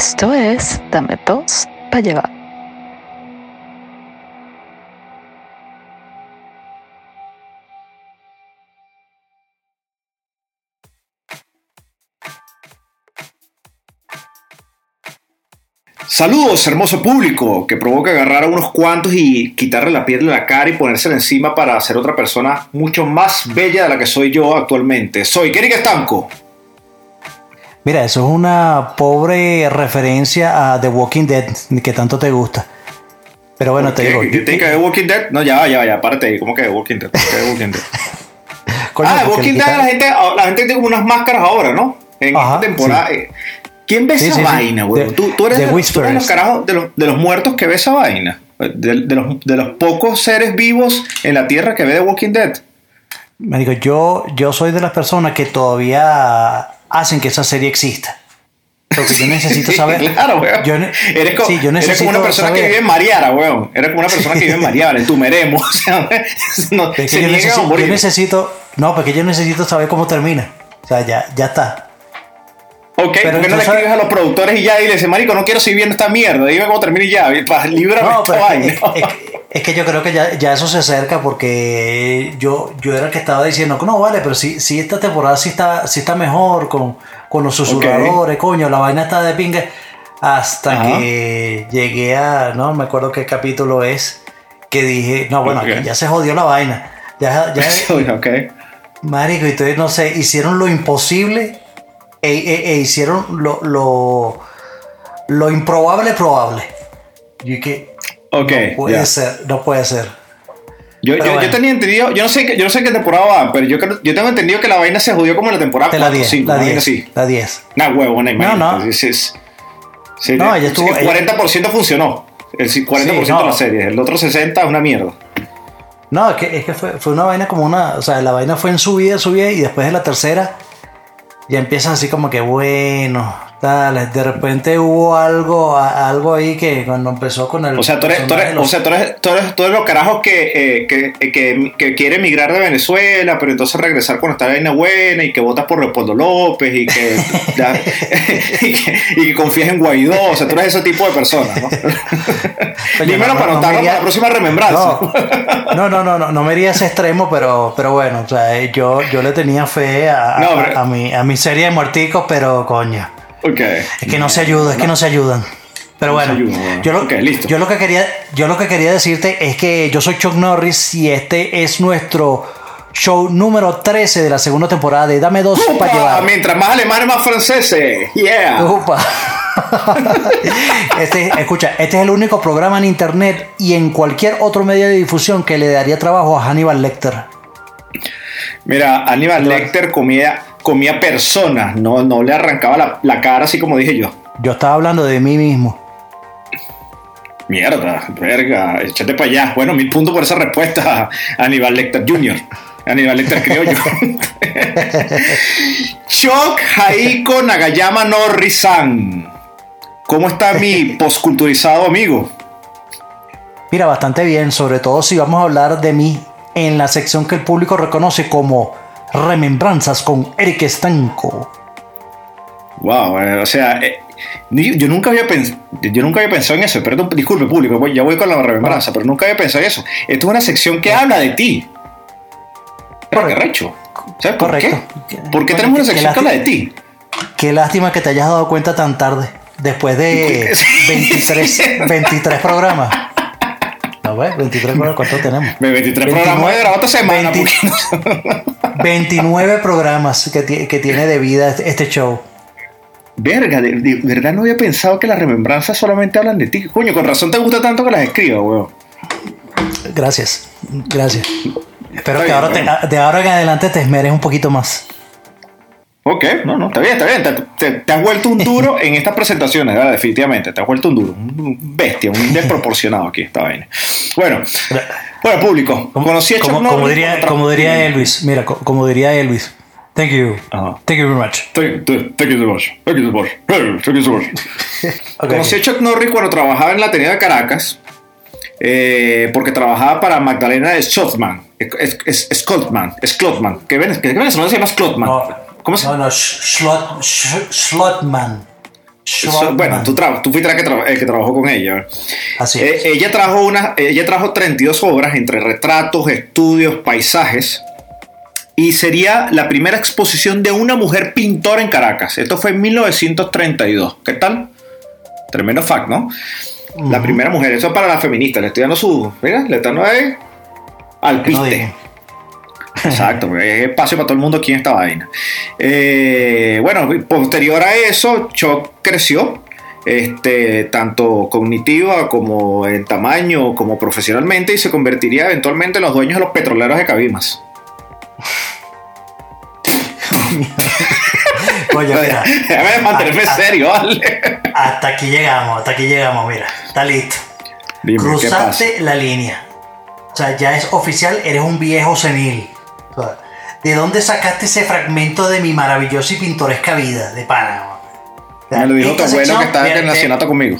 Esto es Dame dos para llevar. Saludos, hermoso público, que provoca agarrar a unos cuantos y quitarle la piel de la cara y ponérsela encima para ser otra persona mucho más bella de la que soy yo actualmente. Soy Kenny Estanco. Mira, eso es una pobre referencia a The Walking Dead, que tanto te gusta. Pero bueno, te digo. ¿Te que The Walking Dead? No, ya, ya, ya, párate ahí. ¿Cómo que The Walking Dead? ¿Qué The Walking Dead? ah, The Walking Dead, la gente, la gente tiene como unas máscaras ahora, ¿no? En esta temporada. Eh, ¿Quién ve esa vaina, güey? ¿Tú, tú, eres de, tú, eres los carajos de los, de los, muertos que ve esa vaina. De, los, de, los, pocos seres vivos en la Tierra que ve The Walking Dead. Me digo, yo, yo soy de las personas que todavía hacen que esa serie exista. Porque yo necesito saber. claro, weón. Yo eres, como, sí, yo eres como una persona que vive en Mariara, weón. Eres como una persona que vive en Mariara, en Tumeremo. O sea, no, yo, necesito, yo, necesito, No, porque yo necesito saber cómo termina. O sea, ya, ya está. Ok, pero ¿por qué no le escribes a los productores y ya y le dices, Marico, no quiero seguir viendo esta mierda? Dime cómo termina y ya. Líbrame no, esta vaina. Es, es, que yo creo que ya, ya, eso se acerca porque yo, yo era el que estaba diciendo, no, vale, pero si, si esta temporada sí está, sí está mejor con con los susurradores, coño, la vaina está de pingue. Hasta que llegué a, no me acuerdo qué capítulo es, que dije, no, bueno, ya se jodió la vaina. Ya, ya, okay. Marico, entonces no sé, hicieron lo imposible e, e, e hicieron lo, lo, lo, improbable probable. Y que okay, no puede ser, no puede ser. Yo, yo, yo, tenía entendido, yo no sé, yo no sé qué temporada va, pero yo, yo tengo entendido que la vaina se jodió como en la temporada 4 la 10, 5, la 10, la 10. Nah, huevo, no, no, no. Es, es, no, ella estuvo, el 40% ella... funcionó, el 40% sí, no. de la serie, el otro 60% es una mierda. No, es que, es que fue, fue una vaina como una, o sea, la vaina fue en subida, subida y después de la tercera ya empiezan así como que bueno, Dale, de repente hubo algo, algo ahí que cuando empezó con el. O sea, tú eres, tú eres, o sea, tú eres, tú eres, tú eres los carajos que, eh, que, que, que, quiere emigrar de Venezuela, pero entonces regresar cuando está la vaina buena y que votas por Leopoldo López y que, y que, y confías en Guaidó. O sea, tú eres ese tipo de personas, ¿no? Dímelo para anotarlo para la próxima remembranza. No, no, no, no, no, me iría a ese extremo, pero, pero bueno, o sea, yo, yo le tenía fe a, a, a, mi, a mi serie de muerticos, pero coño. Es que no se ayuda, es que no se ayudan. Pero bueno, yo, lo, yo, lo que quería, yo lo que quería decirte es que yo soy Chuck Norris y este es nuestro show número 13 de la segunda temporada de Dame dos para llevar. Mientras más alemanes, más franceses. Yeah. este, escucha, este es el único programa en internet y en cualquier otro medio de difusión que le daría trabajo a Hannibal Lecter. Mira, Hannibal Lecter comía comía personas, no, no le arrancaba la, cara así como dije yo. Yo estaba hablando de mí mismo. Mierda, verga, échate para allá. Bueno, mil puntos por esa respuesta, Aníbal Lecter Jr. Aníbal Lecter criollo. Chok Haiko Nagayama Norrisan. ¿Cómo está mi posculturizado amigo? Mira, bastante bien, sobre todo si vamos a hablar de mí en la sección que el público reconoce como Remembranzas con Eric Estanco. Wow, o sea, eh, yo, nunca había yo nunca había pensado en eso. Perdón, disculpe, público, ya voy con la remembranza, pero nunca había pensado en eso. Esto es una sección que habla de ti. Correcto. ¿Sabes por qué? ¿Por qué tenemos una sección que habla de ti? Qué lástima que te hayas dado cuenta tan tarde, después de 23, 23 programas. 23 programas, ¿cuántos tenemos? 23 programas de otra semana. 29 programas que, que, tiene de vida este, este show. Verga, de, verdad no había pensado que las remembranzas solamente hablan de ti. Coño, con razón te gusta tanto que las escriba, weón. Gracias, gracias. Espero que ahora de ahora en adelante te esmeres un poquito más. Ok, no, no, está bien, está bien. Te, has vuelto un duro en estas presentaciones, ¿verdad? definitivamente. Te has vuelto un duro, un bestia, un desproporcionado aquí esta vaina. Bueno, bueno, público. Conocí a como, como, diría, como diría Elvis, mira, como diría Elvis. Thank you. Thank you very much. Thank, you so much. Thank you so much. Thank you so much. Conocí a Chuck Norris cuando trabajaba en la Atenea de Caracas, eh, porque trabajaba para Magdalena Schotman. Es, es, es, Scottman. Scottman. ¿Qué ven? ¿Qué ven? se llama Scottman. ¿Cómo se llama? No, no, Schlotman. bueno, tú, tú fuiste el que, trabajó con ella. Así eh, ella, trajo una, ella trajo 32 obras entre retratos, estudios, paisajes. Y sería la primera exposición de una mujer pintora en Caracas. Esto fue en 1932. ¿Qué tal? Tremendo fact, ¿no? La primera mujer. Eso es para la feminista. Le estoy dando su. Mira, le están dando al piste. Exacto, es espacio para todo el mundo aquí en esta vaina. Eh, bueno, posterior a eso, Choc creció, este, tanto cognitiva como en tamaño, como profesionalmente, y se convertiría eventualmente en los dueños de los petroleros de Cabimas. Oye, mira. Déjame mantenerme serio, ¿vale? Hasta aquí llegamos, hasta aquí llegamos, mira. Está listo. Cruzaste la línea. O sea, ya es oficial, eres un viejo senil. ¿De dónde sacaste ese fragmento de mi maravillosa y pintoresca vida de pana? Me lo dijo tu abuelo que estaba en el nacionato conmigo.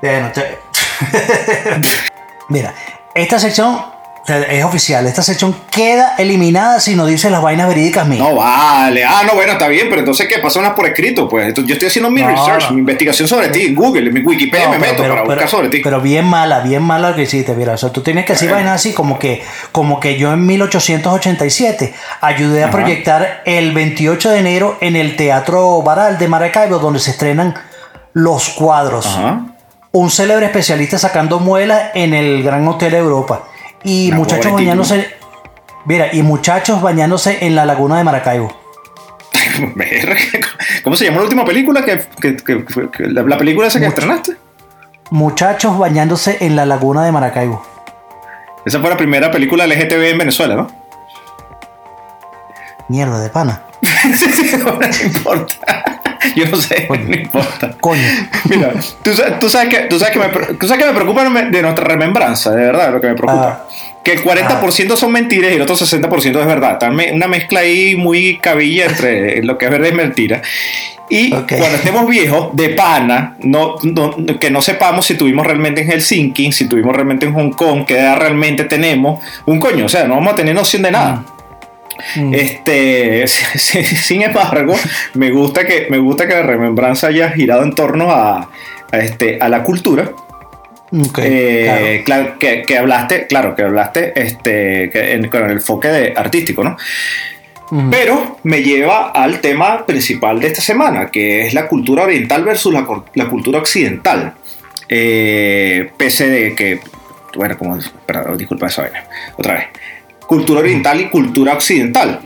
Mira, esta sección es oficial, esta sección queda eliminada si no dice las vainas verídicas mías. No vale, ah, no, bueno, está bien, pero entonces, ¿qué? Pásalas por escrito, pues. yo estoy haciendo mi research, mi investigación sobre ti en Google, en mi Wikipedia me meto para buscar sobre ti. Pero bien mala, bien mala lo que hiciste, mira. O sea, tú tienes que decir vainas así como que, como que yo en 1887 ayudé a proyectar el 28 de enero en el Teatro Baral de Maracaibo, donde se estrenan los cuadros. Un célebre especialista sacando muelas en el Gran Hotel Europa y muchachos bañándose. Mira, y muchachos bañándose en la laguna de Maracaibo. ¿Cómo se llama la última película que, la, película esa que estrenaste? Muchachos bañándose en la laguna de Maracaibo. Esa fue la primera película LGTB en Venezuela, ¿no? Mierda de pana. no importa. Yo no sé, no importa. Coño. Mira, tú, sabes que, tú, sabes que me, tú sabes que me preocupa de nuestra remembranza, de verdad, lo que me preocupa. Ah. que el 40% son mentiras y el otro 60% es verdad. Una mezcla ahí muy cabilla entre lo que es verdad y mentira. Y cuando estemos viejos, de pana, no, que no sepamos si tuvimos realmente en Helsinki, si tuvimos realmente en Hong Kong, qué edad realmente tenemos, un coño, o sea, no vamos a tener noción de nada. Mm. Mm. Este, sin embargo, me gusta que me gusta que la remembranza haya girado en torno a, este, a la cultura. Eh, claro. que, hablaste, claro, que hablaste este, con el enfoque de artístico, ¿no? Pero me lleva al tema principal de esta semana, que es la cultura oriental versus la, cultura occidental. Eh, pese de que, bueno, como, perdón, disculpa eso, otra vez cultura oriental y cultura occidental.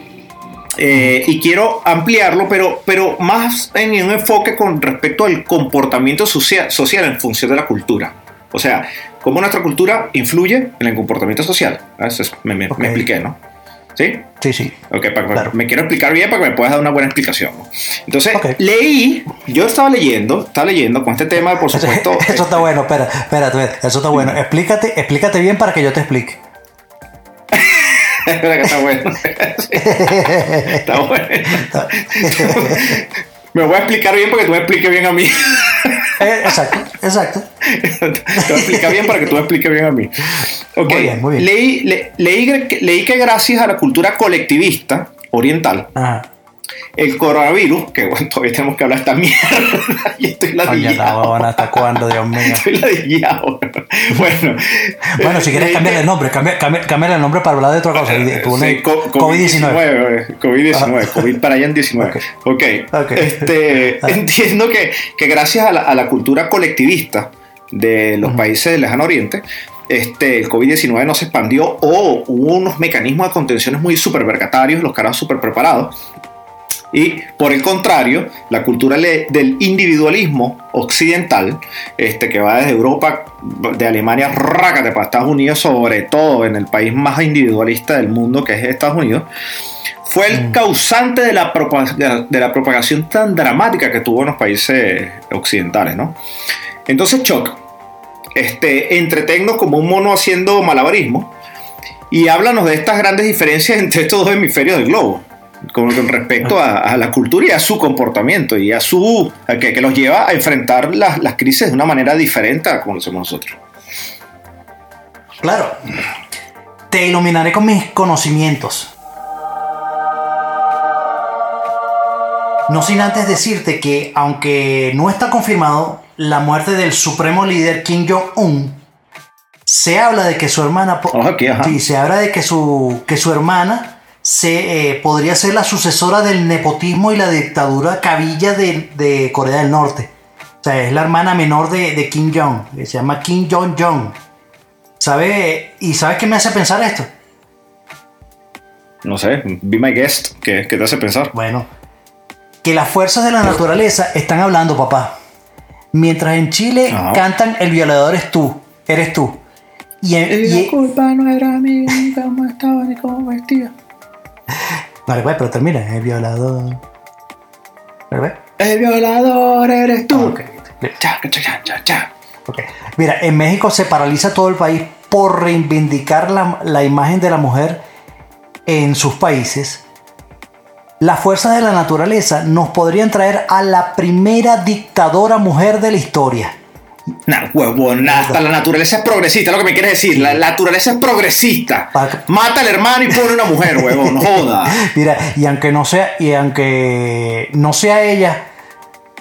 Eh, y quiero ampliarlo, pero, pero más en un enfoque con respecto al comportamiento social, social en función de la cultura. O sea, cómo nuestra cultura influye en el comportamiento social. Ah, eso me, me, expliqué, ¿no? ¿Sí? Sí, sí. Ok, me quiero explicar bien para que me puedas dar una buena explicación. Entonces, leí, yo estaba leyendo, estaba leyendo con este tema, por supuesto. Eso, está bueno, espera, espérate, eso está bueno. Explícate, explícate bien para que yo te explique. está bueno. Está bueno. Me voy a explicar bien para que tú me expliques bien a mí. Eh, exacto, exacto. Te voy a explicar bien para que tú me expliques bien a mí. Okay. Muy bien, muy bien. Leí, leí, leí que gracias a la cultura colectivista oriental, Ajá el coronavirus, que bueno, todavía tenemos que hablar esta mierda. y estoy ladillado. ¿Hasta cuándo, Dios mío? Estoy ladillado. Bueno. Bueno, si quieres eh, cambiar el nombre, cambiar, cambiar el nombre para hablar de otra cosa. COVID-19. COVID-19. COVID para allá en 19. Ok. okay. Este, entiendo que, que gracias a la, a la, cultura colectivista de los países del lejano oriente, este, el COVID-19 no se expandió o hubo unos mecanismos de contención muy supervergatarios, los caras super preparados y por el contrario, la cultura del individualismo occidental, este, que va desde Europa, de Alemania, rácate para Estados Unidos, sobre todo en el país más individualista del mundo que es Estados Unidos, fue el mm. causante de la, de la propagación tan dramática que tuvo en los países occidentales. ¿no? Entonces, Choc, este, entretennos como un mono haciendo malabarismo y háblanos de estas grandes diferencias entre estos dos hemisferios del globo con, respecto a, la cultura y a su comportamiento y a su que, que los lleva a enfrentar las, las, crisis de una manera diferente a como lo hacemos nosotros. Claro, te iluminaré con mis conocimientos. No sin antes decirte que, aunque no está confirmado la muerte del supremo líder Kim Jong-un, se habla de que su hermana. Sí, se habla de que su, que su hermana se, eh, podría ser la sucesora del nepotismo y la dictadura cabilla de, Corea del Norte. O sea, es la hermana menor de, Kim Jong, se llama Kim Jong-jong. ¿Sabe? ¿Y sabes qué me hace pensar esto? No sé, be my guest, ¿qué, qué te hace pensar? Bueno, que las fuerzas de la naturaleza están hablando, papá. Mientras en Chile cantan El violador es tú, eres tú. Y, la culpa no era mía, ni cómo estaba ni cómo vestía. Vale, pues, pero termina. El violador. ¿Vale? El violador eres tú. Mira, en México se paraliza todo el país por reivindicar la, la imagen de la mujer en sus países las fuerzas de la naturaleza nos podrían traer a la primera dictadora mujer de la historia. Nah, huevón, hasta la naturaleza es progresista, lo que me quieres decir. La, naturaleza es progresista. Mata al hermano y pone una mujer, huevón, joda. Mira, y aunque no sea, y aunque no sea ella,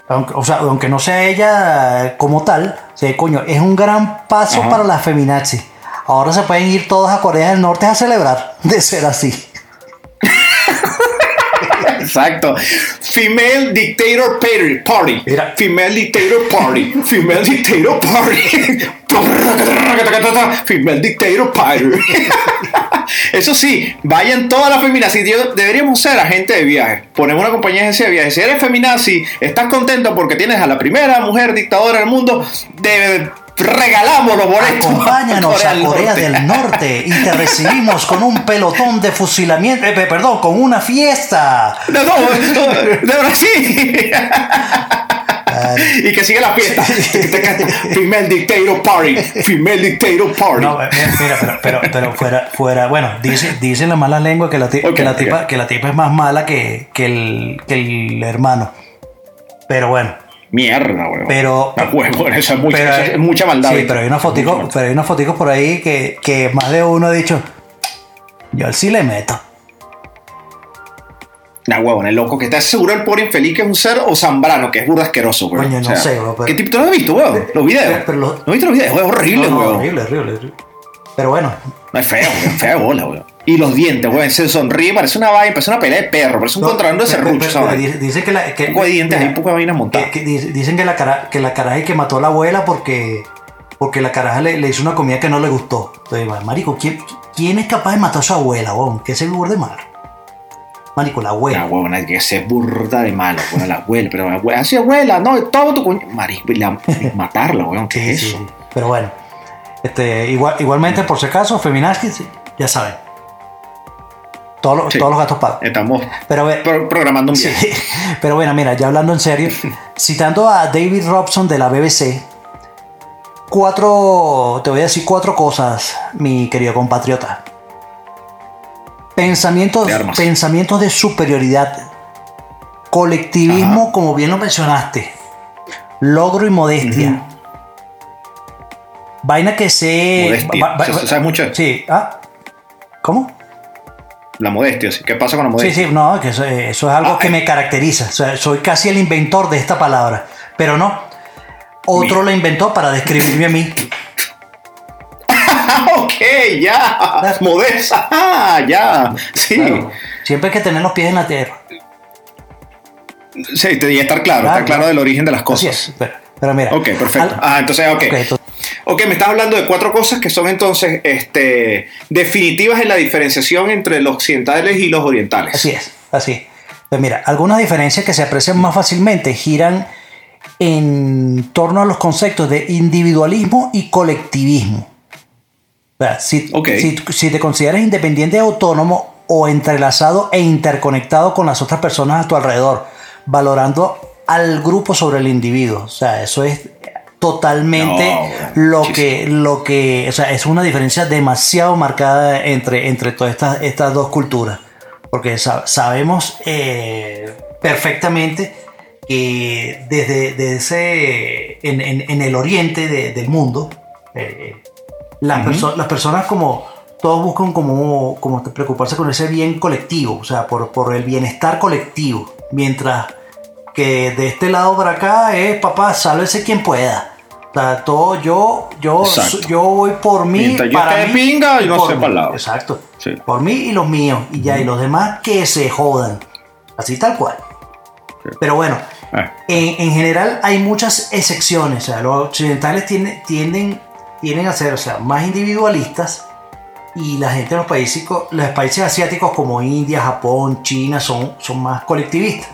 aunque, o sea, aunque no sea ella como tal, coño, es un gran paso para las feminazis. Ahora se pueden ir todas a Corea del Norte a celebrar de ser así. Exacto. Female Dictator Party. Female Dictator Party. Female Dictator Party. Female Dictator Party. Eso sí, vayan todas las feminazis. Deberíamos ser agentes de viaje. Ponemos una compañía de agencia de viaje. Si eres feminazi, estás contento porque tienes a la primera mujer dictadora del mundo. De regalamos los boletos. Acompáñanos a Corea, del, Norte. y te recibimos con un pelotón de fusilamiento, eh, perdón, con una fiesta. No, no, de Brasil. y que sigue la fiesta. Female Dictator Party. Female Dictator Party. No, mira, pero, pero, fuera, fuera, bueno, dicen dice la mala lengua que la, que, la tipa, que la tipa es más mala que, que, el, que el hermano. Pero bueno. Mierda, weón. Pero. Eso es mucha, es mucha maldad. Sí, pero hay una fotico, pero hay fotico por ahí que, que más de uno ha dicho. Yo sí le meto. Nah, huevón, el loco que está seguro el pobre infeliz que es un ser o Zambrano, que es burda asqueroso, weón. Coño, no sé, weón. ¿Qué tipo tú lo has visto, weón? Los videos. Pero, ¿No has visto los videos? Es horrible, no, weón. Horrible, horrible, horrible. Pero bueno. No es feo, weón. Fea bola, weón. Y los dientes, güey, se sonríe, parece una vaina, parece una pelea de perro, parece un no, de serrucho, ¿sabes? Dicen que la. Que, poco de dientes, hay poco de vaina montada. dicen que la, cara, que la caraja que mató a la abuela porque. Porque la caraja le, le hizo una comida que no le gustó. Entonces, marico, ¿quién, ¿quién es capaz de matar a su abuela, weón? ¿Qué es el de malo? Marico, la abuela. La abuela, que se burda de malo, bueno, la abuela, pero la abuela, así abuela, no, todo tu coño. Marico, la, matarla, weón, ¿qué es eso? Pero bueno, este, igual, igualmente, por si acaso, feminazi, ya saben todos, los gatos pagos. Estamos pero, programando un viaje. pero bueno, mira, ya hablando en serio, citando a David Robson de la BBC, cuatro, te voy a decir cuatro cosas, mi querido compatriota. Pensamientos de, pensamientos de superioridad, colectivismo, como bien lo mencionaste, logro y modestia. Vaina que se. Modestia. ¿Sabes mucho? Sí. ¿Ah? ¿Cómo? La modestia. ¿Qué pasa con la modestia? Sí, sí, no, que eso, es algo ah, que eh. me caracteriza. soy casi el inventor de esta palabra. Pero no, otro lo inventó para describirme a mí. ok, ya. Modesta. Ah, ya. Sí. Siempre hay que tener los pies en la tierra. Sí, y estar claro, estar claro del origen de las cosas. pero, mira. Ok, perfecto. ah, entonces, ok. okay Ok, me estás hablando de cuatro cosas que son entonces este, definitivas en la diferenciación entre los occidentales y los orientales. Así es, así. Pues mira, algunas diferencias que se aprecian más fácilmente giran en torno a los conceptos de individualismo y colectivismo. O sea, si, si, te consideras independiente, autónomo o entrelazado e interconectado con las otras personas a tu alrededor, valorando al grupo sobre el individuo. O sea, eso es totalmente lo que lo que o sea es una diferencia demasiado marcada entre entre todas estas estas dos culturas. Porque sabemos eh, perfectamente que desde, ese en, el oriente del mundo eh, las, las personas como todos buscan como, como preocuparse con ese bien colectivo o sea por, por el bienestar colectivo. Mientras que de este lado para acá es, papá, sálvese quien pueda. Sea, todo yo, yo, yo voy por mí. Mientras yo para mí, pinga, y no sé para el lado. Exacto. Por mí y los míos. Y ya, y los demás que se jodan. Así tal cual. Pero bueno, ah. en, general hay muchas excepciones. O sea, los occidentales tienden, tienden, tienden a ser o sea, más individualistas y la gente de los países, los países asiáticos como India, Japón, China son, son más colectivistas.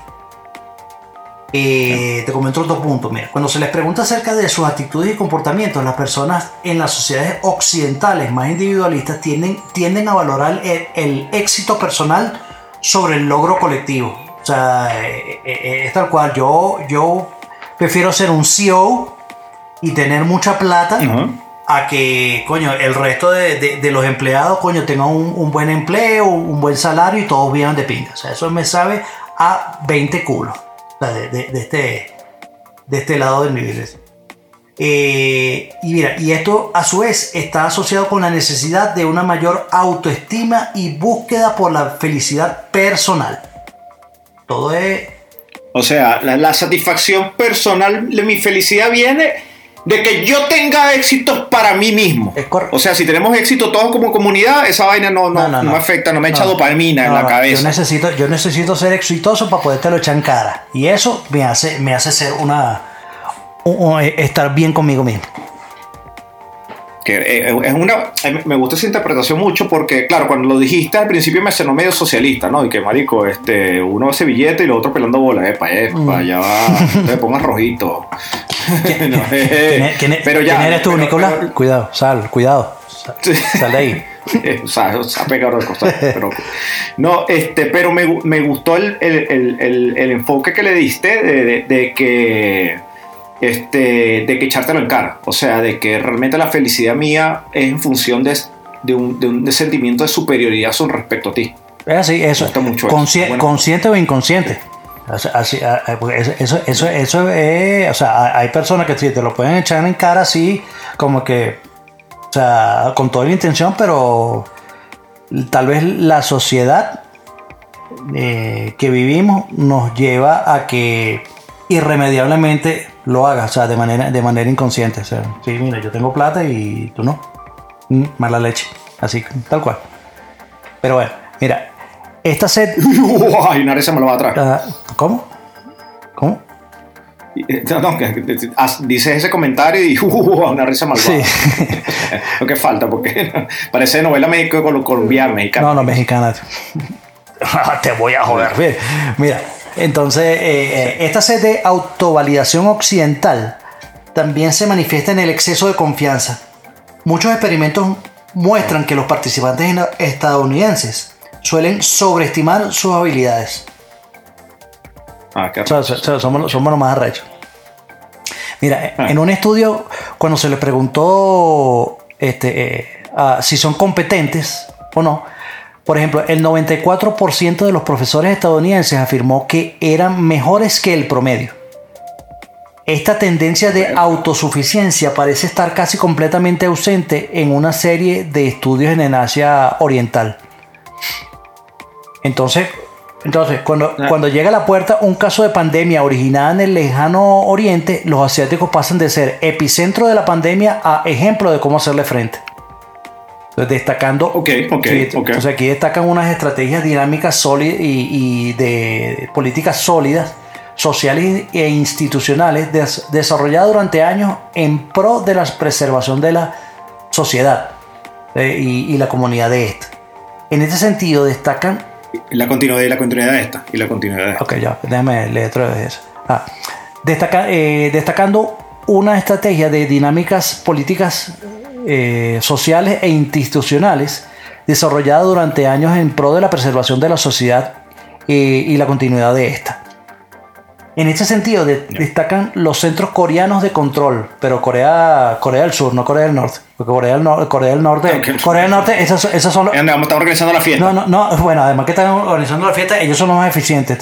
Eh, te comento otro punto. Mira, cuando se les pregunta acerca de sus actitudes y comportamientos, las personas en las sociedades occidentales más individualistas tienden, tienden a valorar el, éxito personal sobre el logro colectivo. O sea, eh, eh, es tal cual. Yo, yo prefiero ser un CEO y tener mucha plata a que, coño, el resto de, los empleados, coño, tengan un, buen empleo, un buen salario y todos vivan de pinga. O sea, eso me sabe a 20 culos de, este, de este lado del nivel. Eh, y mira, y esto a su vez está asociado con la necesidad de una mayor autoestima y búsqueda por la felicidad personal. Todo es... O sea, la, la satisfacción personal de mi felicidad viene de que yo tenga éxitos para mí mismo. O sea, si tenemos éxito todos como comunidad, esa vaina no, no, no, me afecta, no me echa dopamina en la cabeza. Yo necesito, yo necesito ser exitoso para poderte lo echar en cara. Y eso me hace, me hace ser una. estar bien conmigo mismo. Que eh, es una, eh, me gusta esa interpretación mucho porque, claro, cuando lo dijiste al principio me sonó medio socialista, ¿no? Y que, marico, este, uno hace billete y lo otro pelando bolas, epa, epa, mm. ya va, te pongas rojito. ¿Quién, pero ya. ¿Quién eres tú, Nicolás? cuidado, sal, cuidado. Sal, de ahí. o sea, se ha pegado de cosas. Pero, no, este, pero me, me gustó el, el, el, el, enfoque que le diste de, de, que este, de que echártelo en cara. O sea, de que realmente la felicidad mía es en función de, de, un, de un sentimiento de superioridad con respecto a ti. Es así, eso. Mucho Consciente o inconsciente. Así, eso, eso, eso es, o sea, hay personas que te lo pueden echar en cara así, como que, o sea, con toda la intención, pero tal vez la sociedad eh, que vivimos nos lleva a que irremediablemente lo haga, o sea, de manera, de manera inconsciente. O sea, sí, mira, yo tengo plata y tú no. Mm, mala leche. Así, tal cual. Pero bueno, mira, esta sed. ¡Ay, una risa me lo va atrás! Ah, ¿Cómo? ¿Cómo? Eh, no, dices ese comentario y uh, una risa malvada. Sí. Lo que falta, porque parece novela méxico colombiana, mexicana. No, no, mexicana. Te voy a joder. Mira, entonces, eh, eh, esta sed de autovalidación occidental también se manifiesta en el exceso de confianza. Muchos experimentos muestran que los participantes estadounidenses suelen sobreestimar sus habilidades. Ah, qué somos, somos los más arrechos. Mira, ah. en un estudio, cuando se les preguntó este, eh, si son competentes o no, por ejemplo, el 94% de los profesores estadounidenses afirmó que eran mejores que el promedio. Esta tendencia de autosuficiencia parece estar casi completamente ausente en una serie de estudios en el Asia Oriental. Entonces, entonces cuando, ah. cuando llega a la puerta un caso de pandemia originada en el lejano oriente, los asiáticos pasan de ser epicentro de la pandemia a ejemplo de cómo hacerle frente. Entonces, destacando. Ok, ok. Entonces, aquí destacan unas estrategias dinámicas sólidas y, de políticas sólidas, sociales e institucionales, desarrolladas durante años en pro de la preservación de la sociedad eh, y, y la comunidad de esta. En este sentido, destacan la continuidad, la continuidad de esta. Y la continuidad de esta. Ok, ya, déjame leer otra vez eso. Ah, eh, destacando una estrategia de dinámicas políticas eh, sociales e institucionales desarrollada durante años en pro de la preservación de la sociedad eh, y la continuidad de esta. En este sentido, destacan los centros coreanos de control, pero Corea, Corea del Sur, no Corea del Norte. Porque Corea del, Norte, Corea del Norte, Corea del Norte, esos, son los. Están organizando la fiesta. No, no, no, bueno, además que están organizando la fiesta, ellos son los más eficientes.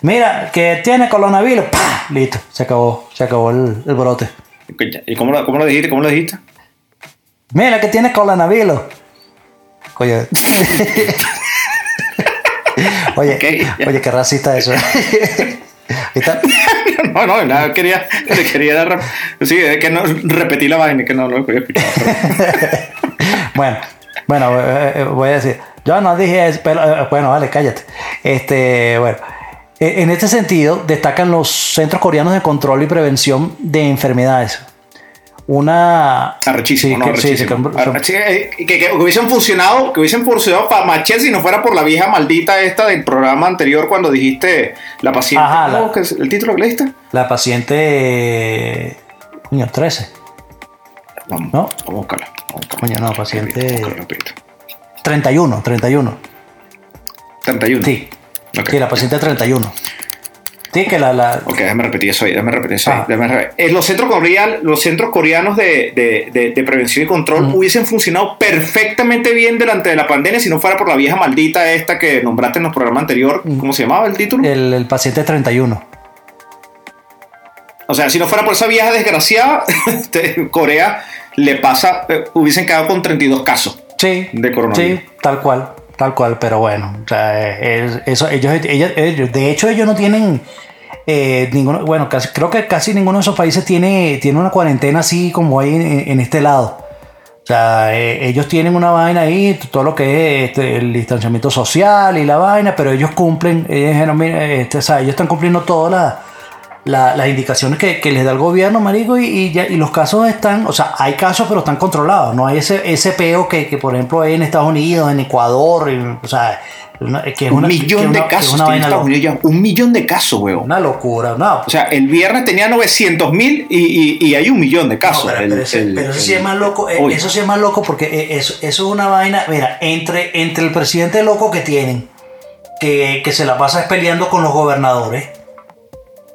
Mira, que tiene coronavirus, ¡pah! Listo, se acabó, se acabó el, brote. ¿Y cómo lo, cómo lo dijiste? ¿Cómo lo dijiste? Mira, que tiene coronavirus. Oye. oye, oye, qué racista eso. no, no, nada, quería, quería sí, que no, repetí la vaina, que no lo había escuchado. bueno, bueno, eh, eh, voy a decir, yo no dije eso, pero eh, bueno, vale, cállate. Este, bueno, en este sentido destacan los centros coreanos de control y prevención de enfermedades una arrechísimo, ¿no? Sí, que, que, hubiesen funcionado, que hubiesen funcionado para Machete si no fuera por la vieja maldita esta del programa anterior cuando dijiste la paciente. Ajá, ¿qué es el título que leíste? La paciente niño 13. Vamos, ¿no? vamos a buscarla. Coño, no, paciente 31, 31. 31. Sí. Sí, la paciente 31. Sí, que la, la... Ok, déjame repetir eso ahí, déjame repetir eso ahí. Ah. Eh, los, centros coreanos, los centros coreanos de, de, de, prevención y control hubiesen funcionado perfectamente bien delante de la pandemia si no fuera por la vieja maldita esta que nombraste en los programas anteriores. ¿Cómo se llamaba el título? El, el paciente 31. O sea, si no fuera por esa vieja desgraciada, Corea le pasa, eh, hubiesen quedado con 32 casos sí, de coronavirus. Sí, tal cual. Tal cual, pero bueno, o sea, eso, ellos, ellos, de hecho ellos no tienen eh, ninguno, bueno, casi, creo que casi ninguno de esos países tiene, tiene una cuarentena así como hay en, este lado. O sea, eh, ellos tienen una vaina ahí, todo lo que es este, el distanciamiento social y la vaina, pero ellos cumplen, ellos, este, o sea, ellos están cumpliendo todas las las indicaciones que, les da el gobierno, marico, y, y, los casos están, o sea, hay casos, pero están controlados. No hay ese, ese peo que, por ejemplo, hay en Estados Unidos, en Ecuador, o sea, que es un millón de casos. un millón de casos, weón. Una locura, no. O sea, el viernes tenía 900 mil y, hay un millón de casos. pero, eso sí es más loco. Eh, eso sí es más loco porque eh, eso, eso es una vaina. Mira, entre, entre el presidente loco que tienen, que, que se la pasa peleando con los gobernadores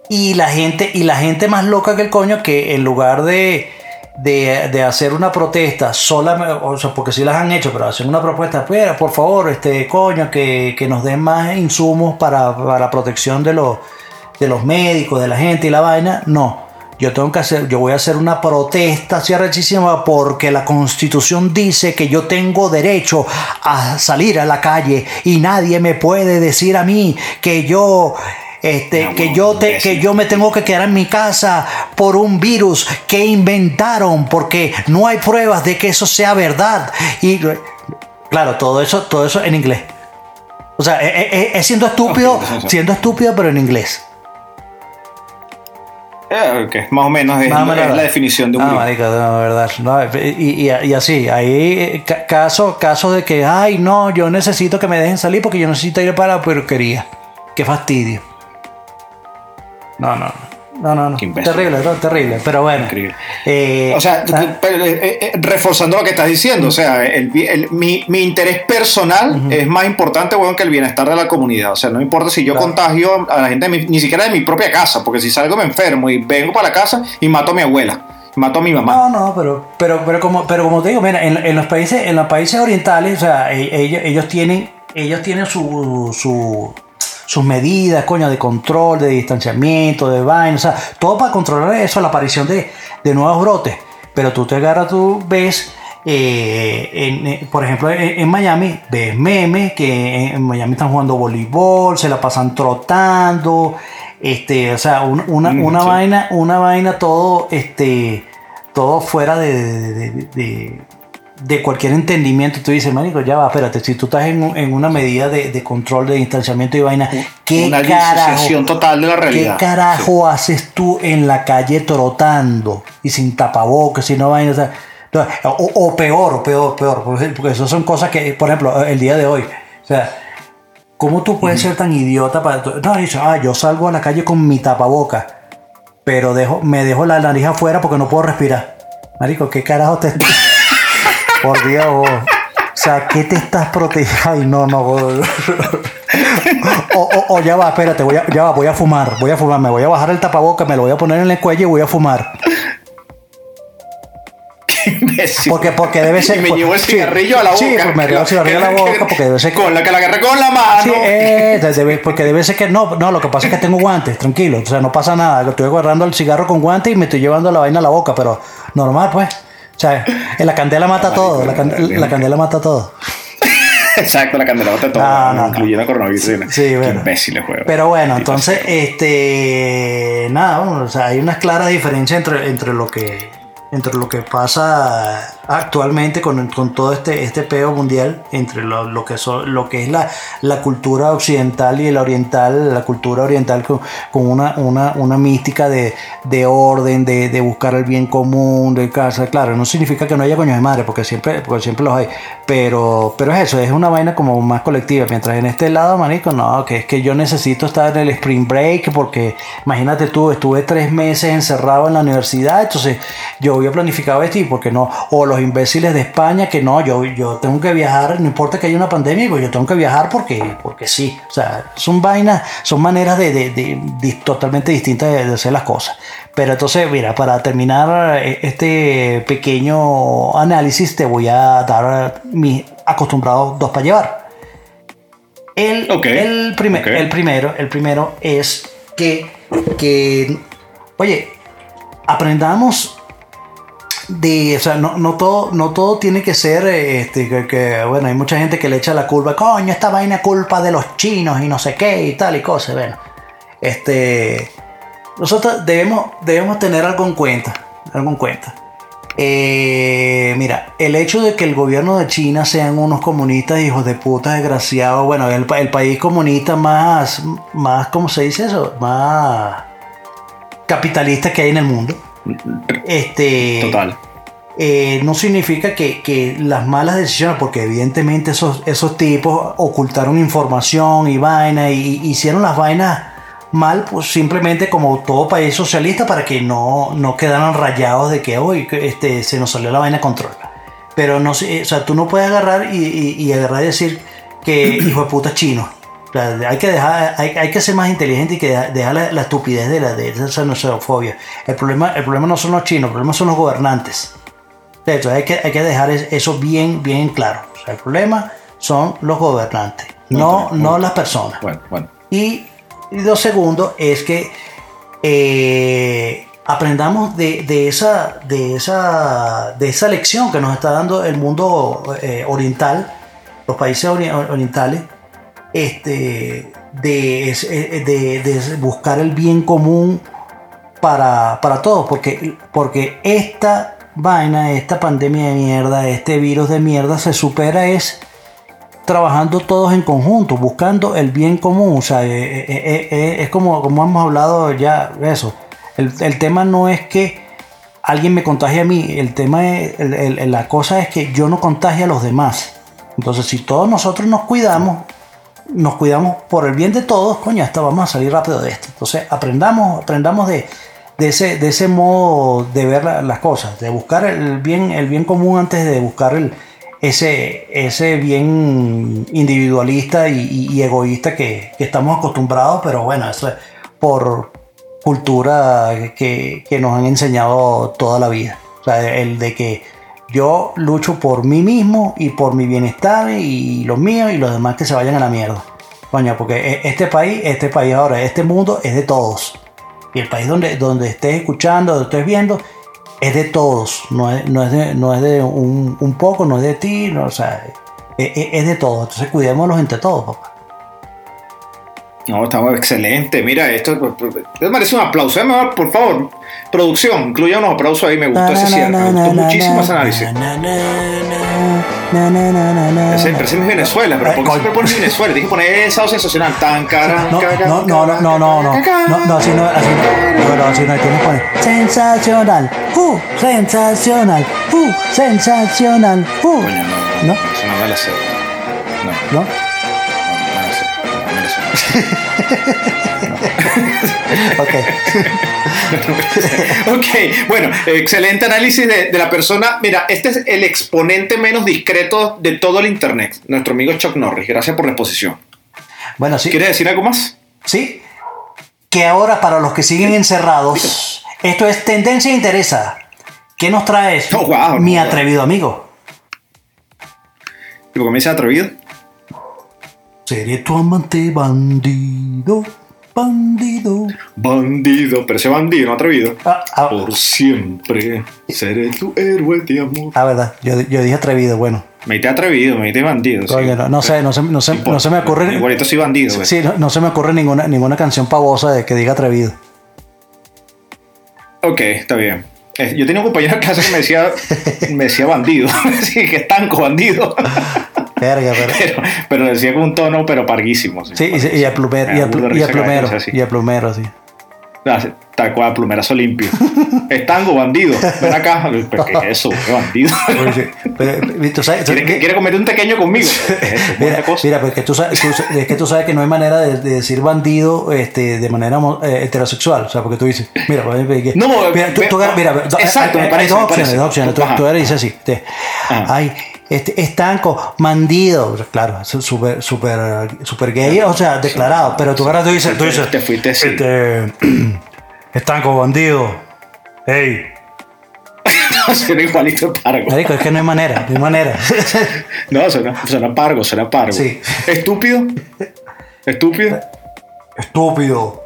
y la gente, y la gente más loca que el coño, que en lugar de, de, hacer una protesta sola, o sea, porque sí las han hecho, pero hacen una propuesta, pues, por favor, este coño, que, nos den más insumos para, para, la protección de los, de los médicos, de la gente y la vaina. No. Yo tengo que hacer, yo voy a hacer una protesta así arrechísima porque la constitución dice que yo tengo derecho a salir a la calle y nadie me puede decir a mí que yo este, que, yo te, que yo me tengo que quedar en mi casa por un virus que inventaron porque no hay pruebas de que eso sea verdad. Y claro, todo eso, todo eso en inglés. O sea, es, siendo estúpido, siendo estúpido, pero en inglés. Eh, más o menos es, la definición de un ah, no, verdad. y, y, así, hay casos caso de que, ay, no, yo necesito que me dejen salir porque yo necesito ir para la peluquería. Qué fastidio. No, no. No, no, no. Terrible, no, terrible. Pero bueno. Eh, o sea, ah. eh, eh, reforzando lo que estás diciendo, o sea, mi, interés personal es más importante bueno, que el bienestar de la comunidad. O sea, no importa si yo contagio a la gente, ni siquiera de mi propia casa, porque si salgo me enfermo y vengo para la casa y mato a mi abuela. Mato a mi mamá. No, no, pero, pero, pero, como, pero como te digo, mira, en, los países, en los países orientales, o sea, e, ellos, ellos tienen, ellos tienen su, su sus medidas, coño, de control, de distanciamiento, de vaina, o sea, todo para controlar eso, la aparición de, nuevos brotes. Pero tú te agarras, tú ves, eh, eh, por ejemplo, en, Miami, ves memes que en, Miami están jugando voleibol, se la pasan trotando, este, o sea, una, mm, una, vaina, una vaina todo, este, todo fuera de de cualquier entendimiento, tú dices, marico, ya va, espérate, si tú estás en, en una medida de, de, control de distanciamiento y vaina, ¿qué una carajo, total de la realidad. ¿Qué carajo haces tú en la calle trotando y sin tapabocas, y no vaina? O, o, peor, o peor, peor, porque eso son cosas que, por ejemplo, el día de hoy, o sea, ¿cómo tú puedes ser tan idiota para... No, dice, ah, yo salgo a la calle con mi tapaboca, pero dejo, me dejo la nariz afuera porque no puedo respirar. Marico, ¿qué carajo te... Por Dios, O sea, ¿qué te estás protegiendo? Ay, no, no. O, ya va, espérate, voy a, ya va, voy a fumar, voy a fumar, me voy a bajar el tapaboca, me lo voy a poner en el cuello y voy a fumar. Porque, porque debe ser. me llevo el cigarrillo a la boca. Sí, pues me llevo el cigarrillo a la boca porque debe ser. Con la que la agarré con la mano. Sí, eh, porque debe ser que no, no, lo que pasa es que tengo guantes, tranquilo. O sea, no pasa nada. Estoy agarrando el cigarro con guantes y me estoy llevando la vaina a la boca, pero normal, pues. O sea, la candela mata todo, la, candela mata todo. Exacto, la candelota todo, no, no, incluyendo coronavirus. Sí, bueno. imbéciles, juego. Pero bueno, entonces, este, nada, o sea, hay unas claras diferencias entre, entre lo que entre lo que pasa actualmente con, con todo este, este peo mundial, entre lo, lo que, lo que es la, la, cultura occidental y la oriental, la cultura oriental con, con una, una, una, mística de, de orden, de, de, buscar el bien común, de casa. Claro, no significa que no haya coños de madre, porque siempre, porque siempre los hay, pero, pero es eso, es una vaina como más colectiva. Mientras en este lado, manico, no, que es que yo necesito estar en el spring break, porque imagínate tú, estuve tres meses encerrado en la universidad, entonces yo había planificado esto y porque no, o los imbéciles de España que no, yo, yo tengo que viajar, no importa que haya una pandemia, pues yo tengo que viajar porque, porque sí, o sea, son vainas, son maneras de, de, totalmente distintas de, hacer las cosas. Pero entonces, mira, para terminar eh, este pequeño análisis, te voy a dar mis acostumbrados dos para llevar. El, el, primer, el, primero, el primero es que, que, oye, aprendamos o sea, no, todo, no todo tiene que ser, este, que, bueno, hay mucha gente que le echa la culpa, coño, esta vaina es culpa de los chinos y no sé qué y tal y cosas, bueno, este, nosotros debemos, debemos tener algo en cuenta, algo en cuenta. Eh, mira, el hecho de que el gobierno de China sean unos comunistas hijos de puta desgraciados, bueno, el, el país comunista más, más, ¿cómo se dice eso? Más capitalista que hay en el mundo este, Total. Eh, no significa que, las malas decisiones, porque evidentemente esos, esos tipos ocultaron información y vaina y, hicieron las vainas mal, pues simplemente como todo país socialista para que no, no quedaran rayados de que hoy este, se nos salió la vaina control. Pero no, o sea, tú no puedes agarrar y, y agarrar y decir que hijo de puta chino hay que dejar, hay, hay, que ser más inteligente y que dejar la, estupidez de, la, de esa xenofobia. El problema, el problema no son los chinos, el problema son los gobernantes. Entonces hay que, hay que dejar eso bien, bien claro. el problema son los gobernantes, no, no las personas. Bueno. Y, lo segundo es que eh, aprendamos de, de, esa, de, esa, de esa lección que nos está dando el mundo eh, oriental, los países orientales, este, de, de, buscar el bien común para, para todos, porque, porque esta vaina, esta pandemia de mierda, este virus de mierda se supera es trabajando todos en conjunto, buscando el bien común. O sea, eh, eh, eh, es, como, como hemos hablado ya, eso. El, el, tema no es que alguien me contagie a mí, el tema es, la cosa es que yo no contagie a los demás. Entonces, si todos nosotros nos cuidamos, nos cuidamos por el bien de todos, coño, hasta vamos a salir rápido de esto. Entonces, aprendamos, aprendamos de, ese, de ese modo de ver las cosas, de buscar el bien, el bien común antes de buscar el, ese, ese bien individualista y, egoísta que, estamos acostumbrados, pero bueno, eso es por cultura que, que nos han enseñado toda la vida. El de que yo lucho por mí mismo y por mi bienestar y los míos y los demás que se vayan a la mierda. Coño, porque e, este país, este país ahora, este mundo es de todos. Y el país donde, donde estés escuchando, donde estés viendo, es de todos. No es, no es de, no es de un, poco, no es de ti, no, o sea, es, e, es de todos. Entonces cuidémoslos entre todos, papá. No, estamos excelente. Mira, esto me merece un aplauso. Por favor, producción, incluya unos aplausos ahí. Me gustó ese cierre. Me gustó muchísimo ese análisis. Ese es Venezuela, pero ¿por qué siempre pones Venezuela? Tienes que poner esa sensacional. Tan cara. No, no, no, no, no, no, no. No, así no, así no. No, así no. Tienes que poner sensacional. Uh, sensacional. Uh, sensacional. Uh. Coño, no. ¿No? Eso no me la sé. No. ¿No? ok. ok, bueno, excelente análisis de, la persona. Mira, este es el exponente menos discreto de todo el Internet, nuestro amigo Chuck Norris. Gracias por la exposición. Bueno, sí. ¿Quieres decir algo más? Sí. Que ahora para los que siguen encerrados, esto es tendencia e interesa. ¿Qué nos traes, oh, mi atrevido amigo? ¿Y por qué me dice atrevido? Seré tu amante bandido, bandido. Bandido, pero ese bandido no atrevido. Ah, Por siempre seré tu héroe de amor. Ah, verdad, yo, yo dije atrevido, bueno. Me diste atrevido, me diste bandido. Oye, no, sé, no se, no se, no se me ocurre. Igualito soy bandido. Sí, no, no, se me ocurre ninguna, ninguna canción pavosa de que diga atrevido. Ok, está bien. Eh, yo tenía un compañero en casa que me decía, me decía bandido, sí, que estanco, bandido. Verga, pero... pero... pero. decía con un tono, pero parguísimo. Sí, sí y, a plumero, y, a, plumero, y a plumero, sí. Tal cual, plumerazo limpio. Estango, bandido. Ven acá. ¿Pero qué es eso? ¿Qué bandido? ¿Quiere, comer un pequeño conmigo? mira, mira, porque tú sabes, es que tú sabes que no hay manera de, decir bandido este, de manera eh, heterosexual. O sea, porque tú dices, mira, no, mira, tú, tú, mira, exacto, hay, hay, dos opciones, dos opciones. Tú, tú eres dices así, te, hay este, estanco, bandido, claro, súper super, super gay, o sea, declarado, pero tú ahora tú dices, tú dices, te fuiste. Este, estanco, bandido, hey. suena igualito pargo. Marico, es que no hay manera, no hay manera. no, suena, suena pargo, suena pargo. Sí. Estúpido. Estúpido. Estúpido.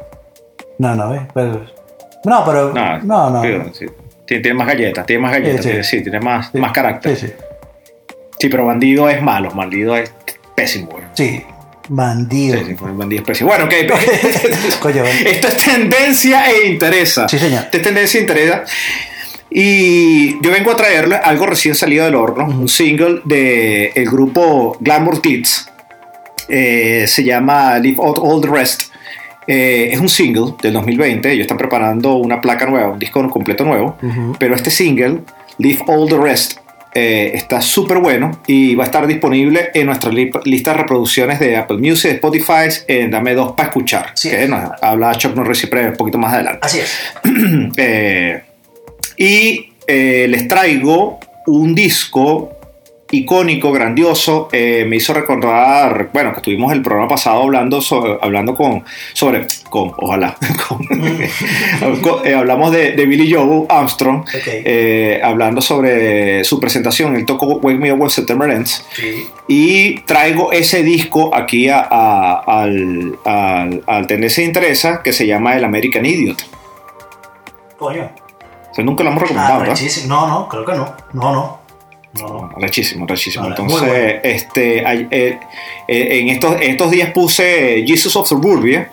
No, no, ¿ves? Pero, no, pero. No, no. no. Sí. Tiene, más galletas, tiene más galletas, sí, sí. tiene más, más carácter. Sí, sí. Sí, pero bandido es malo, bandido es pésimo. Güey. Sí, bandido. Sí, sí, bandido es pésimo. Bueno, ok. Esto es tendencia e interesa. Sí, señor. Esto es tendencia e interesa. Y yo vengo a traerle algo recién salido del horno, un single del el grupo Glamour Kids. Eh, se llama Leave Out All the Rest. Eh, es un single del 2020. Ellos están preparando una placa nueva, un disco completo nuevo. Pero este single, Leave All the Rest, eh, está súper bueno y va a estar disponible en nuestra lista de reproducciones de Apple Music, Spotify, en Dame Dos para escuchar. que nos habla Chuck Norris siempre un poquito más adelante. Así es. Eh, y eh, les traigo un disco icónico, grandioso, eh, me hizo recordar, bueno, que tuvimos el programa pasado hablando, hablando con, sobre, con, ojalá, eh, hablamos de, Billy Joe Armstrong, eh, hablando sobre su presentación, el toco Wake Me Up When September Ends, y traigo ese disco aquí a, al, al, al Tendencia Interesa, que se llama El American Idiot. Coño. nunca lo hemos recomendado, ah, No, no, creo que no. No, no. No. Rechísimo, rechísimo. Entonces, este, eh, eh, en, estos, estos días puse Jesus of Suburbia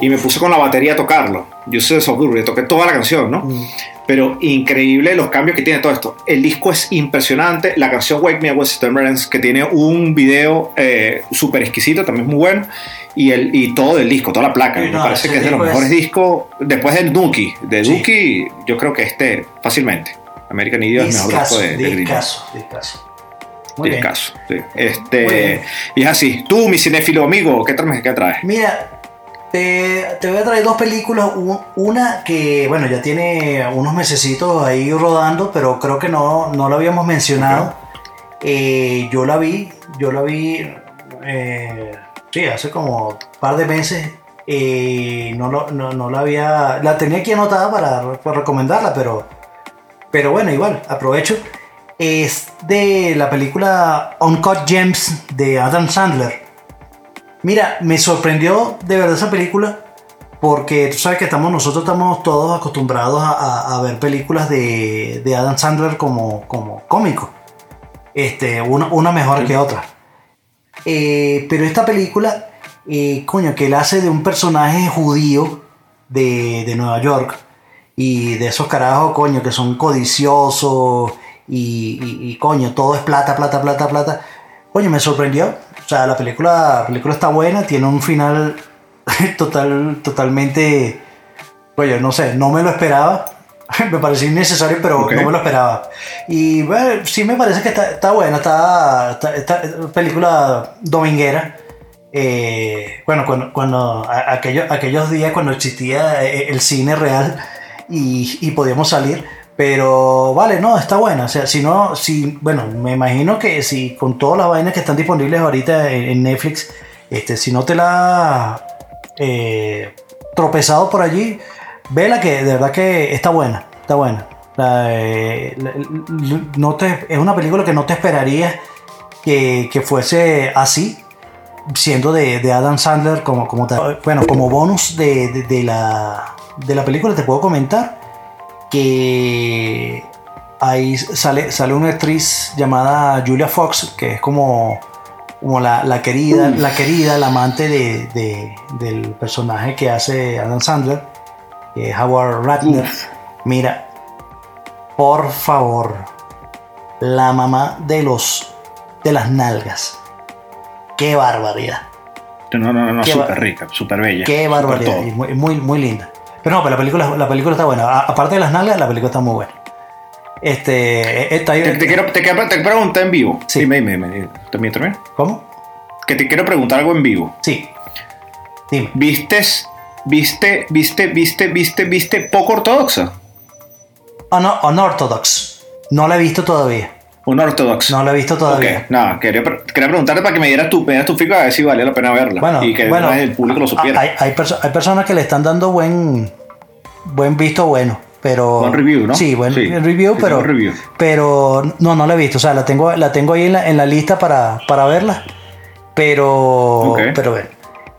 y me puse con la batería a tocarlo. Jesus of Suburbia, toqué toda la canción, ¿no? Mm. Pero increíble los cambios que tiene todo esto. El disco es impresionante. La canción Wake Me Up With September que tiene un video eh, súper exquisito, también es muy bueno. Y, el, y todo el disco, toda la placa. me parece que es de los mejores discos. Después del Dookie. De Dookie, yo creo que este, fácilmente. American Idiot es mejor disco de, de Discaso, Muy discaso, sí. Este, y es así. Tú, mi cinéfilo amigo, ¿qué traes? ¿Qué traes? Mira, te, te, voy a traer dos películas. Una que, bueno, ya tiene unos mesecitos ahí rodando, pero creo que no, no la habíamos mencionado. Eh, yo la vi, yo la vi, eh, sí, hace como un par de meses. Eh, no, no, no, la había, la tenía aquí anotada para, para recomendarla, pero pero bueno, igual, aprovecho. Es de la película Uncut Gems de Adam Sandler. Mira, me sorprendió de verdad esa película porque tú sabes que estamos, nosotros estamos todos acostumbrados a, ver películas de, Adam Sandler como, como cómico. Este, una, mejor que otra. Eh, pero esta película, eh, coño, que él hace de un personaje judío de, de Nueva York y de esos carajos, coño, que son codiciosos y, coño, todo es plata, plata, plata, plata. Coño, me sorprendió. O sea, la película, la película está buena, tiene un final total, totalmente, coño, no sé, no me lo esperaba. me pareció innecesario, pero no me lo esperaba. Y bueno, sí me parece que está, buena, está, esta película dominguera. Eh, bueno, cuando, cuando aquellos, aquellos días cuando existía eh, el cine real, y, podíamos salir. Pero vale, no, está buena. O sea, si no, si, bueno, me imagino que si con todas las vainas que están disponibles ahorita en, Netflix, este, si no te la eh, tropezado por allí, vela que de verdad que está buena, está buena. Eh, no te, es una película que no te esperaría que, que fuese así, siendo de, de, Adam Sandler como, como Bueno, como bonus de, de la, de la película te puedo comentar que ahí sale, sale una actriz llamada Julia Fox, que es como, como la, querida, la querida, la amante de, del personaje que hace Adam Sandler, que es Howard Ratner. Mira, por favor, la mamá de los de las nalgas. Qué barbaridad. No, no, no, súper rica, súper bella. Qué barbaridad, muy, muy, muy linda. Pero no, pero la película, la película está buena. Aparte de las nalgas, la película está muy buena. Este, te, quiero, te, quiero, preguntar en vivo. Sí. Dime, dime, dime. ¿También, también? ¿Cómo? Que te quiero preguntar algo en vivo. Sí. Dime. ¿Vistes, viste, viste, viste, viste, viste poco ortodoxa? Oh, no, unorthodox. No la he visto todavía. Unorthodox. No la he visto todavía. No, quería, quería, preguntarte para que me dieras tu, me dieras tu feedback a ver si valía la pena verla. Bueno, y que bueno, el público lo supiera. Hay, hay, hay personas que le están dando buen, buen visto bueno. Pero, buen review, ¿no? Sí, buen review, pero, review. pero no, no la he visto. O sea, la tengo, la tengo ahí en la, en la lista para, para verla. Pero, pero bueno.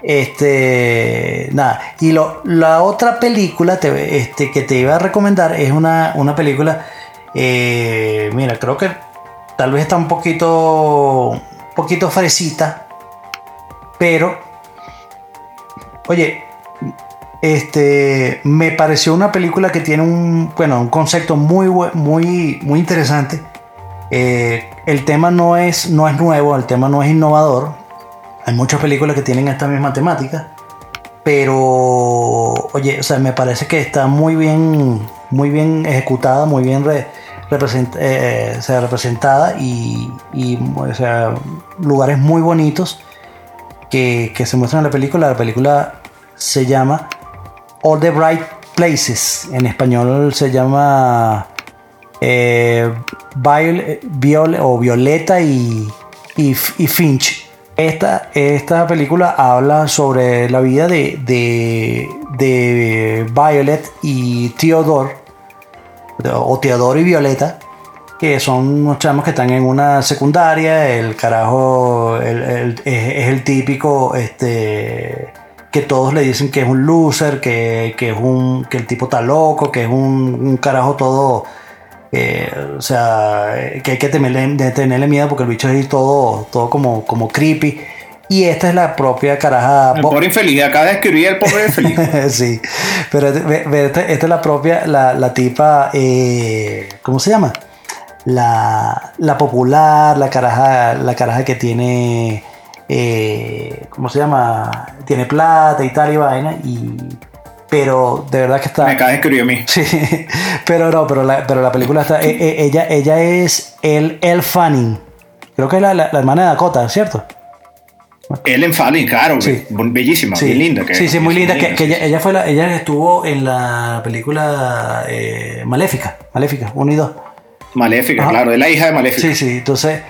Este, nada. Y lo, la otra película te, este, que te iba a recomendar es una, una película. Eh, mira, creo que tal vez está un poquito, un poquito fresita. Pero, oye, este, me pareció una película que tiene un, bueno, un concepto muy, muy, muy interesante. Eh, el tema no es, no es nuevo, el tema no es innovador. Hay muchas películas que tienen esta misma temática. Pero, oye, o sea, me parece que está muy bien, muy bien ejecutada, muy bien eh, eh, representada y, sea, lugares muy bonitos que, se muestran en la película. La película se llama All the Bright Places. En español se llama eh, o Violeta y, y, Finch. Esta, esta, película habla sobre la vida de, de, Violet y Theodore, o Theodore y Violeta, que son unos chamos que están en una secundaria. El carajo es el típico este, que todos le dicen que es un loser, que, es un, que el tipo está loco, que es un, carajo todo, eh, o sea, que hay que tenerle, tenerle, miedo porque el bicho es todo, todo como, como creepy. Y esta es la propia caraja. El pobre infeliz, acaba de escribir el pobre infeliz. sí, pero este, esta, es la propia, la, la tipa, eh, ¿cómo se llama? La, la popular, la caraja, la caraja que tiene eh, ¿cómo se llama? Tiene plata y tal y vaina, y, pero de verdad que está... Me cae escribió a mí. Sí, pero no, pero la, pero la película está... Eh, ella, ella es el, el Fanning, creo que es la, hermana de Dakota, ¿cierto? Ellen Fanning, claro, bellísima, sí. linda. sí, sí, muy linda. Que, ella, fue la, ella estuvo en la película Maléfica, Maléfica, 1 y 2. Maléfica, claro, es la hija de Maléfica. Sí, sí, entonces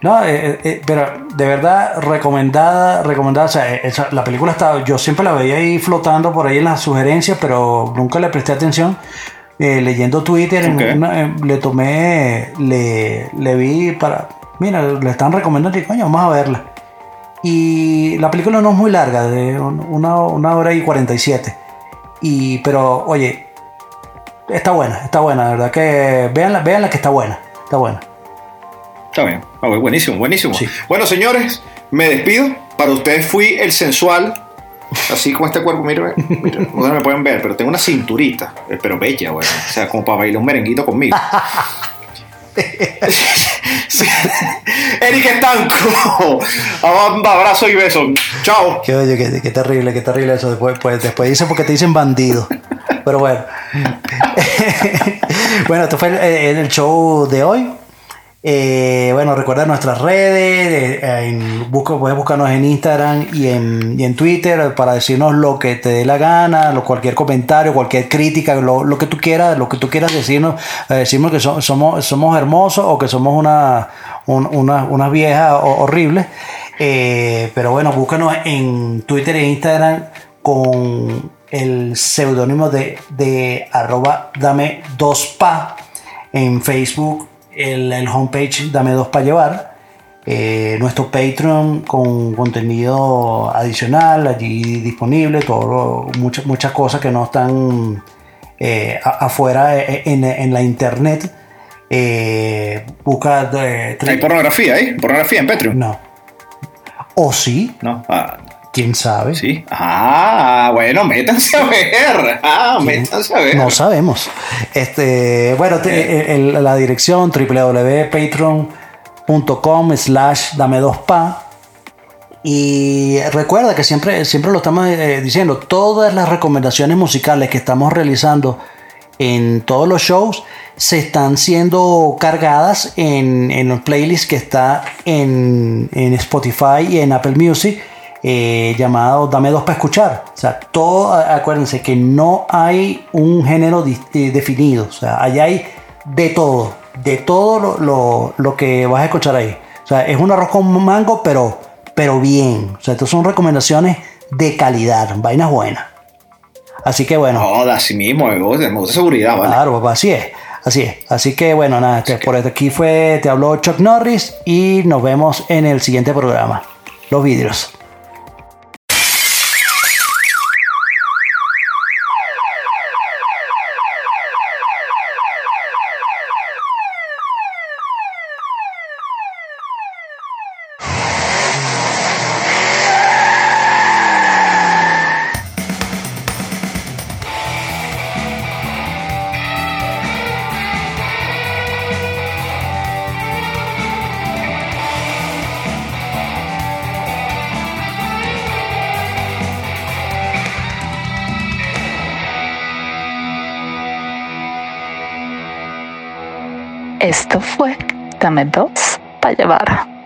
no, eh, eh, eh, pero de verdad recomendada, recomendada. O sea, la película estaba, yo siempre la veía ahí flotando por ahí en las sugerencias, pero nunca le presté atención. leyendo Twitter, le tomé, le, le, vi para, mira, le están recomendando y coño, vamos a verla. Y la película no es muy larga, de una, una hora y 47. Y, pero, oye, está buena, está buena, la verdad que veanla, veanla que está buena, está buena. Está bien. Ah, buenísimo, buenísimo. Bueno, señores, me despido. Para ustedes fui el sensual. Así como este cuerpo, mire, no me pueden ver, pero tengo una cinturita, eh, pero bella, bueno. O sea, como para bailar un merenguito conmigo. Eric Estanco, abrazo y beso. Chao. Qué oye, qué, terrible, qué terrible eso. Después, pues, después dicen porque te dicen bandido. Pero bueno. bueno, esto fue el show de hoy. Eh, bueno, recuerda nuestras redes, en, puedes buscarnos en Instagram y en, en, Twitter para decirnos lo que te dé la gana, lo, cualquier comentario, cualquier crítica, lo, que tú quieras, lo que tú quieras decirnos, eh, decimos que somos, somos hermosos o que somos una, una, viejas horribles. Eh, pero bueno, búscanos en Twitter e Instagram con el seudónimo de, de arroba dame dos pa en Facebook el, homepage Dame Dos para Llevar, eh, nuestro Patreon con contenido adicional allí disponible, todo, muchas, muchas cosas que no están eh, afuera eh, en, la internet. Eh, busca. ¿Hay pornografía ahí? ¿Pornografía en Patreon? No. ¿O sí? No. Ah. ¿Quién sabe? Sí. Ah, bueno, métanse a ver. Ah, métanse a ver. No sabemos. Este, bueno, la dirección www.patreon.com slash dame dos pa. Y recuerda que siempre, siempre lo estamos eh, diciendo, todas las recomendaciones musicales que estamos realizando en todos los shows se están siendo cargadas en, en un playlist que está en, en Spotify y en Apple Music eh, llamado Dame dos para escuchar. O sea, todo, acuérdense que no hay un género eh, definido. O sea, allá hay de todo, de todo lo, lo, que vas a escuchar ahí. O sea, es un arroz con mango, pero, pero bien. O sea, estas son recomendaciones de calidad, vainas buenas. Así que bueno. No, así mismo, me gusta seguridad, ¿vale? Claro, papá, así es. Así es. Así que bueno, nada, este, por aquí fue, te habló Chuck Norris y nos vemos en el siguiente programa. Los vidrios. Dame dos para llevar.